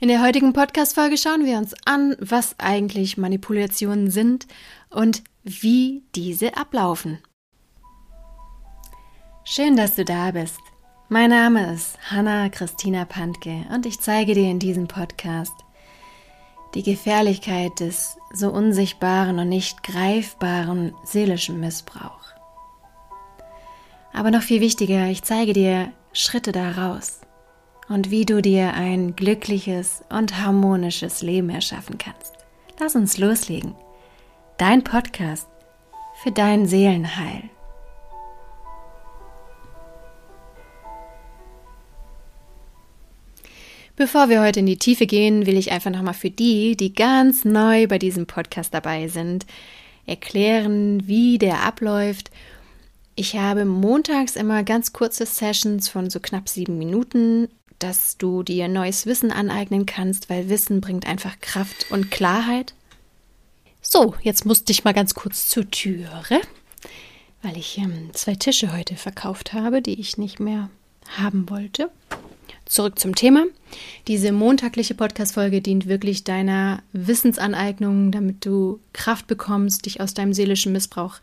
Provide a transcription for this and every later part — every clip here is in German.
In der heutigen Podcast-Folge schauen wir uns an, was eigentlich Manipulationen sind und wie diese ablaufen. Schön, dass du da bist. Mein Name ist Hanna Christina Pantke und ich zeige dir in diesem Podcast die Gefährlichkeit des so unsichtbaren und nicht greifbaren seelischen Missbrauchs. Aber noch viel wichtiger, ich zeige dir Schritte daraus und wie du dir ein glückliches und harmonisches Leben erschaffen kannst. Lass uns loslegen. Dein Podcast für dein Seelenheil. Bevor wir heute in die Tiefe gehen, will ich einfach nochmal für die, die ganz neu bei diesem Podcast dabei sind, erklären, wie der abläuft ich habe montags immer ganz kurze Sessions von so knapp sieben Minuten, dass du dir neues Wissen aneignen kannst, weil Wissen bringt einfach Kraft und Klarheit. So, jetzt musste ich mal ganz kurz zur Türe, weil ich ähm, zwei Tische heute verkauft habe, die ich nicht mehr haben wollte. Zurück zum Thema. Diese montagliche Podcast-Folge dient wirklich deiner Wissensaneignung, damit du Kraft bekommst, dich aus deinem seelischen Missbrauch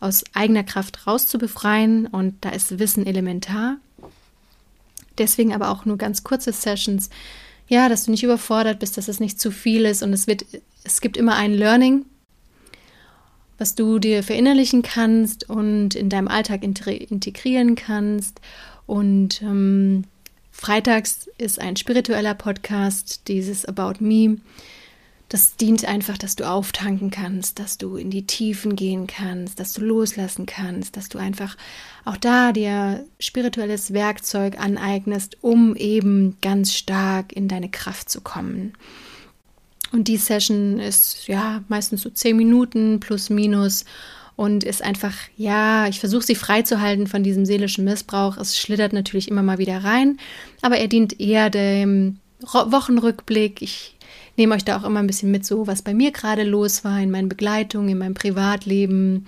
aus eigener Kraft rauszubefreien und da ist Wissen elementar. Deswegen aber auch nur ganz kurze Sessions. Ja, dass du nicht überfordert bist, dass es nicht zu viel ist und es wird, es gibt immer ein Learning, was du dir verinnerlichen kannst und in deinem Alltag integrieren kannst. Und ähm, freitags ist ein spiritueller Podcast, dieses About Me das dient einfach, dass du auftanken kannst, dass du in die Tiefen gehen kannst, dass du loslassen kannst, dass du einfach auch da dir spirituelles Werkzeug aneignest, um eben ganz stark in deine Kraft zu kommen. Und die Session ist ja meistens so zehn Minuten plus minus und ist einfach, ja, ich versuche sie freizuhalten von diesem seelischen Missbrauch. Es schlittert natürlich immer mal wieder rein, aber er dient eher dem Wochenrückblick. Ich nehme euch da auch immer ein bisschen mit, so was bei mir gerade los war, in meinen Begleitungen, in meinem Privatleben.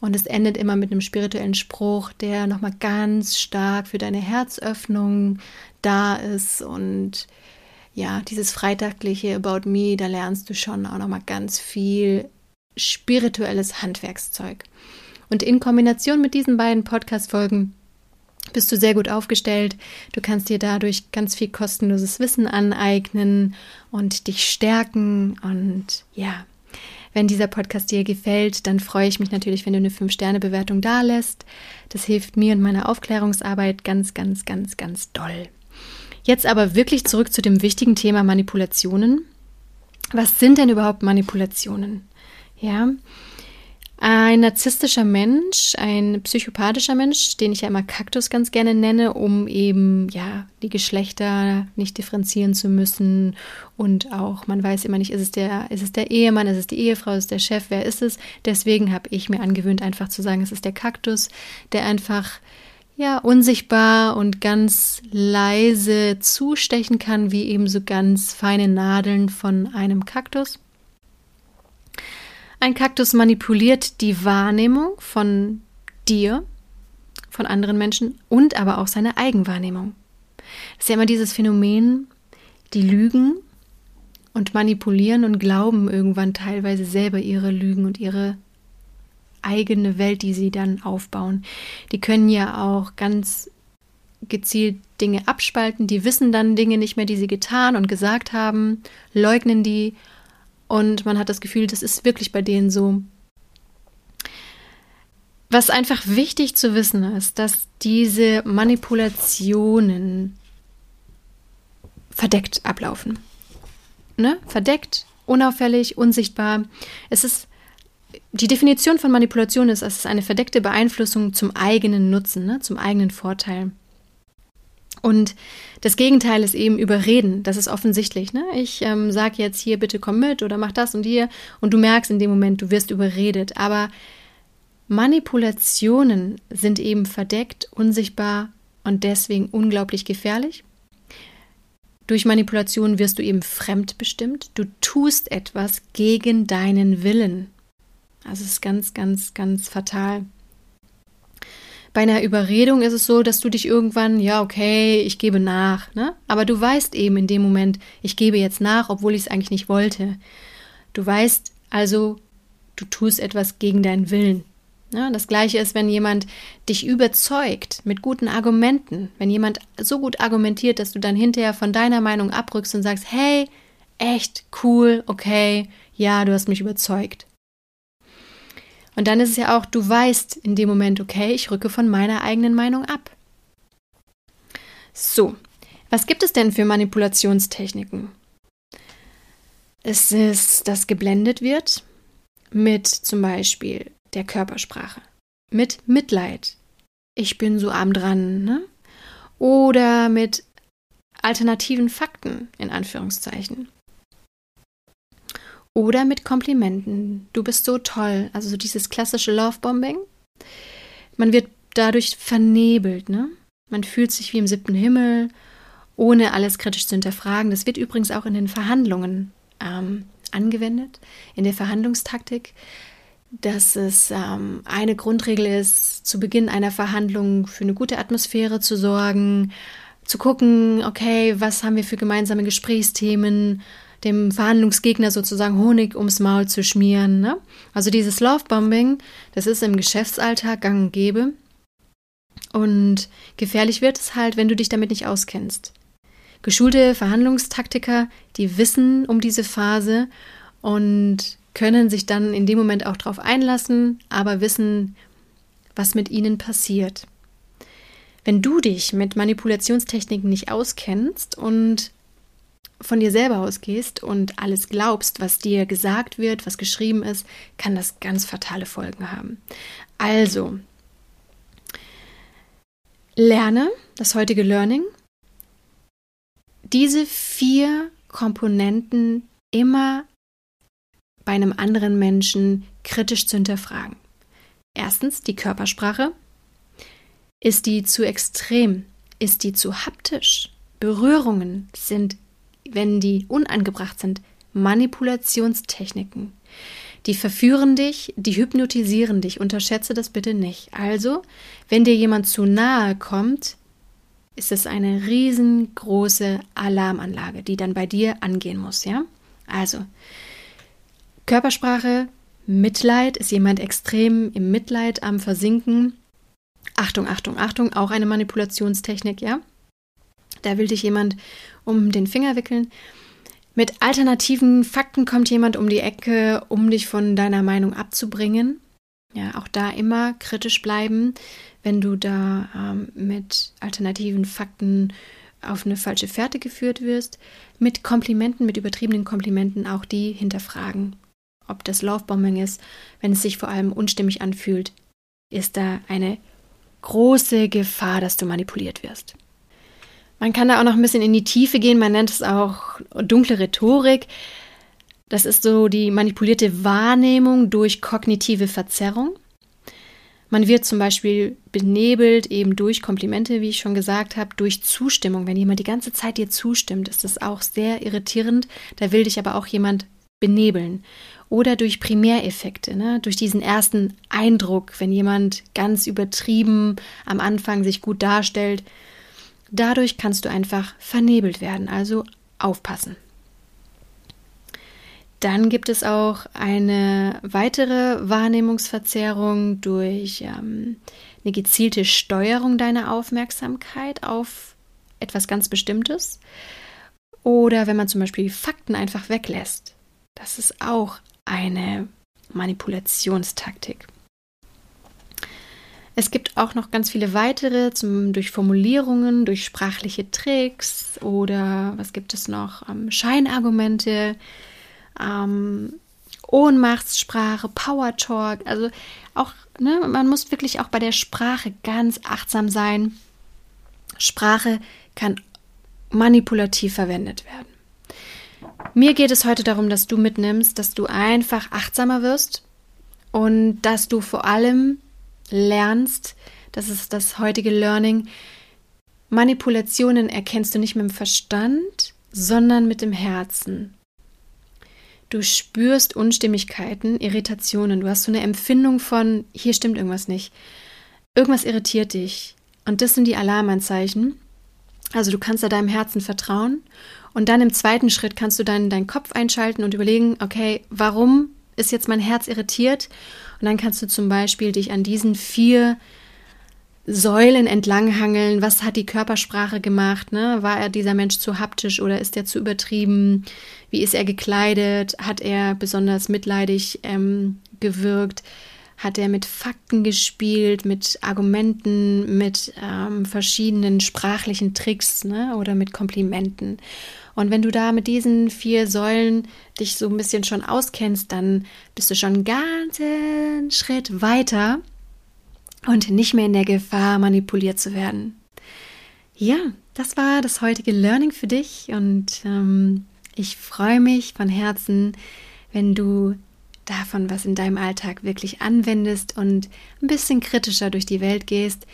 Und es endet immer mit einem spirituellen Spruch, der nochmal ganz stark für deine Herzöffnung da ist. Und ja, dieses freitagliche About Me, da lernst du schon auch nochmal ganz viel spirituelles Handwerkszeug. Und in Kombination mit diesen beiden Podcast-Folgen bist du sehr gut aufgestellt. Du kannst dir dadurch ganz viel kostenloses Wissen aneignen und dich stärken. Und ja, wenn dieser Podcast dir gefällt, dann freue ich mich natürlich, wenn du eine 5-Sterne-Bewertung da lässt. Das hilft mir und meiner Aufklärungsarbeit ganz, ganz, ganz, ganz doll. Jetzt aber wirklich zurück zu dem wichtigen Thema Manipulationen. Was sind denn überhaupt Manipulationen? Ja, ein narzisstischer Mensch, ein psychopathischer Mensch, den ich ja immer Kaktus ganz gerne nenne, um eben ja die Geschlechter nicht differenzieren zu müssen und auch man weiß immer nicht, ist es der, ist es der Ehemann, ist es die Ehefrau, ist es der Chef, wer ist es? Deswegen habe ich mir angewöhnt, einfach zu sagen, es ist der Kaktus, der einfach ja unsichtbar und ganz leise zustechen kann, wie eben so ganz feine Nadeln von einem Kaktus. Ein Kaktus manipuliert die Wahrnehmung von dir, von anderen Menschen und aber auch seine Eigenwahrnehmung. Das ist ja immer dieses Phänomen, die lügen und manipulieren und glauben irgendwann teilweise selber ihre Lügen und ihre eigene Welt, die sie dann aufbauen. Die können ja auch ganz gezielt Dinge abspalten, die wissen dann Dinge nicht mehr, die sie getan und gesagt haben, leugnen die und man hat das Gefühl, das ist wirklich bei denen so. Was einfach wichtig zu wissen ist, dass diese Manipulationen verdeckt ablaufen. Ne? Verdeckt, unauffällig, unsichtbar. Es ist die Definition von Manipulation ist, es ist eine verdeckte Beeinflussung zum eigenen Nutzen, ne? zum eigenen Vorteil. Und das Gegenteil ist eben Überreden. Das ist offensichtlich. Ne? Ich ähm, sage jetzt hier, bitte komm mit oder mach das und hier. Und du merkst in dem Moment, du wirst überredet. Aber Manipulationen sind eben verdeckt, unsichtbar und deswegen unglaublich gefährlich. Durch Manipulation wirst du eben fremdbestimmt. Du tust etwas gegen deinen Willen. Also es ist ganz, ganz, ganz fatal. Bei einer Überredung ist es so, dass du dich irgendwann, ja, okay, ich gebe nach, ne? Aber du weißt eben in dem Moment, ich gebe jetzt nach, obwohl ich es eigentlich nicht wollte. Du weißt also, du tust etwas gegen deinen Willen. Ja, das gleiche ist, wenn jemand dich überzeugt mit guten Argumenten, wenn jemand so gut argumentiert, dass du dann hinterher von deiner Meinung abrückst und sagst, hey, echt cool, okay, ja, du hast mich überzeugt. Und dann ist es ja auch, du weißt in dem Moment, okay, ich rücke von meiner eigenen Meinung ab. So, was gibt es denn für Manipulationstechniken? Es ist, dass geblendet wird mit zum Beispiel der Körpersprache, mit Mitleid. Ich bin so arm dran, ne? Oder mit alternativen Fakten, in Anführungszeichen. Oder mit Komplimenten. Du bist so toll. Also so dieses klassische Lovebombing. Man wird dadurch vernebelt, ne? Man fühlt sich wie im siebten Himmel, ohne alles kritisch zu hinterfragen. Das wird übrigens auch in den Verhandlungen ähm, angewendet, in der Verhandlungstaktik, dass es ähm, eine Grundregel ist, zu Beginn einer Verhandlung für eine gute Atmosphäre zu sorgen, zu gucken, okay, was haben wir für gemeinsame Gesprächsthemen, dem Verhandlungsgegner sozusagen Honig ums Maul zu schmieren. Ne? Also dieses Lovebombing, das ist im Geschäftsalltag gang und gäbe. Und gefährlich wird es halt, wenn du dich damit nicht auskennst. Geschulte Verhandlungstaktiker, die wissen um diese Phase und können sich dann in dem Moment auch darauf einlassen, aber wissen, was mit ihnen passiert. Wenn du dich mit Manipulationstechniken nicht auskennst und von dir selber ausgehst und alles glaubst, was dir gesagt wird, was geschrieben ist, kann das ganz fatale Folgen haben. Also, lerne das heutige Learning, diese vier Komponenten immer bei einem anderen Menschen kritisch zu hinterfragen. Erstens die Körpersprache. Ist die zu extrem? Ist die zu haptisch? Berührungen sind wenn die unangebracht sind, Manipulationstechniken. Die verführen dich, die hypnotisieren dich. Unterschätze das bitte nicht. Also, wenn dir jemand zu nahe kommt, ist es eine riesengroße Alarmanlage, die dann bei dir angehen muss, ja? Also, Körpersprache, Mitleid, ist jemand extrem im Mitleid am Versinken. Achtung, Achtung, Achtung, auch eine Manipulationstechnik, ja? Da will dich jemand um den Finger wickeln. Mit alternativen Fakten kommt jemand um die Ecke, um dich von deiner Meinung abzubringen. Ja, auch da immer kritisch bleiben, wenn du da ähm, mit alternativen Fakten auf eine falsche Fährte geführt wirst. Mit Komplimenten, mit übertriebenen Komplimenten auch die hinterfragen. Ob das Lovebombing ist, wenn es sich vor allem unstimmig anfühlt, ist da eine große Gefahr, dass du manipuliert wirst. Man kann da auch noch ein bisschen in die Tiefe gehen. Man nennt es auch dunkle Rhetorik. Das ist so die manipulierte Wahrnehmung durch kognitive Verzerrung. Man wird zum Beispiel benebelt eben durch Komplimente, wie ich schon gesagt habe, durch Zustimmung. Wenn jemand die ganze Zeit dir zustimmt, ist das auch sehr irritierend. Da will dich aber auch jemand benebeln. Oder durch Primäreffekte, ne? durch diesen ersten Eindruck, wenn jemand ganz übertrieben am Anfang sich gut darstellt, Dadurch kannst du einfach vernebelt werden, also aufpassen. Dann gibt es auch eine weitere Wahrnehmungsverzerrung durch ähm, eine gezielte Steuerung deiner Aufmerksamkeit auf etwas ganz Bestimmtes. Oder wenn man zum Beispiel Fakten einfach weglässt. Das ist auch eine Manipulationstaktik. Es gibt auch noch ganz viele weitere, zum, durch Formulierungen, durch sprachliche Tricks oder was gibt es noch? Ähm, Scheinargumente, ähm, Ohnmachtssprache, Power Talk. Also auch, ne, man muss wirklich auch bei der Sprache ganz achtsam sein. Sprache kann manipulativ verwendet werden. Mir geht es heute darum, dass du mitnimmst, dass du einfach achtsamer wirst und dass du vor allem lernst, das ist das heutige Learning, Manipulationen erkennst du nicht mit dem Verstand, sondern mit dem Herzen. Du spürst Unstimmigkeiten, Irritationen, du hast so eine Empfindung von, hier stimmt irgendwas nicht. irgendwas irritiert dich. Und das sind die Alarmanzeichen. Also du kannst da deinem Herzen vertrauen. Und dann im zweiten Schritt kannst du dann deinen Kopf einschalten und überlegen, okay, warum ist jetzt mein Herz irritiert? Und dann kannst du zum Beispiel dich an diesen vier Säulen entlanghangeln. Was hat die Körpersprache gemacht? Ne? War er dieser Mensch zu haptisch oder ist er zu übertrieben? Wie ist er gekleidet? Hat er besonders mitleidig ähm, gewirkt? Hat er mit Fakten gespielt, mit Argumenten, mit ähm, verschiedenen sprachlichen Tricks ne? oder mit Komplimenten? Und wenn du da mit diesen vier Säulen dich so ein bisschen schon auskennst, dann bist du schon einen ganzen Schritt weiter und nicht mehr in der Gefahr, manipuliert zu werden. Ja, das war das heutige Learning für dich und ähm, ich freue mich von Herzen, wenn du davon was in deinem Alltag wirklich anwendest und ein bisschen kritischer durch die Welt gehst,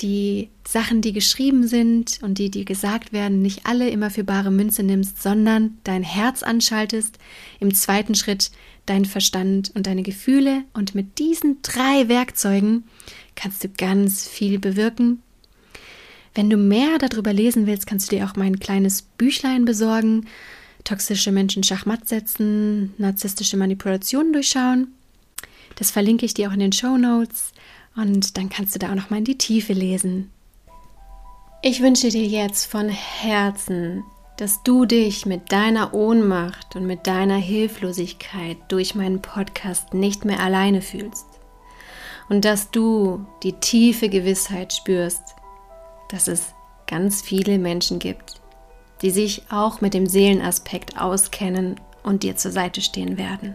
die Sachen, die geschrieben sind und die dir gesagt werden, nicht alle immer für bare Münze nimmst, sondern dein Herz anschaltest, im zweiten Schritt dein Verstand und deine Gefühle und mit diesen drei Werkzeugen kannst du ganz viel bewirken. Wenn du mehr darüber lesen willst, kannst du dir auch mein kleines Büchlein besorgen. Toxische Menschen Schachmatt setzen, narzisstische Manipulationen durchschauen. Das verlinke ich dir auch in den Show Notes und dann kannst du da auch noch mal in die Tiefe lesen. Ich wünsche dir jetzt von Herzen, dass du dich mit deiner Ohnmacht und mit deiner Hilflosigkeit durch meinen Podcast nicht mehr alleine fühlst und dass du die tiefe Gewissheit spürst, dass es ganz viele Menschen gibt, die sich auch mit dem Seelenaspekt auskennen und dir zur Seite stehen werden.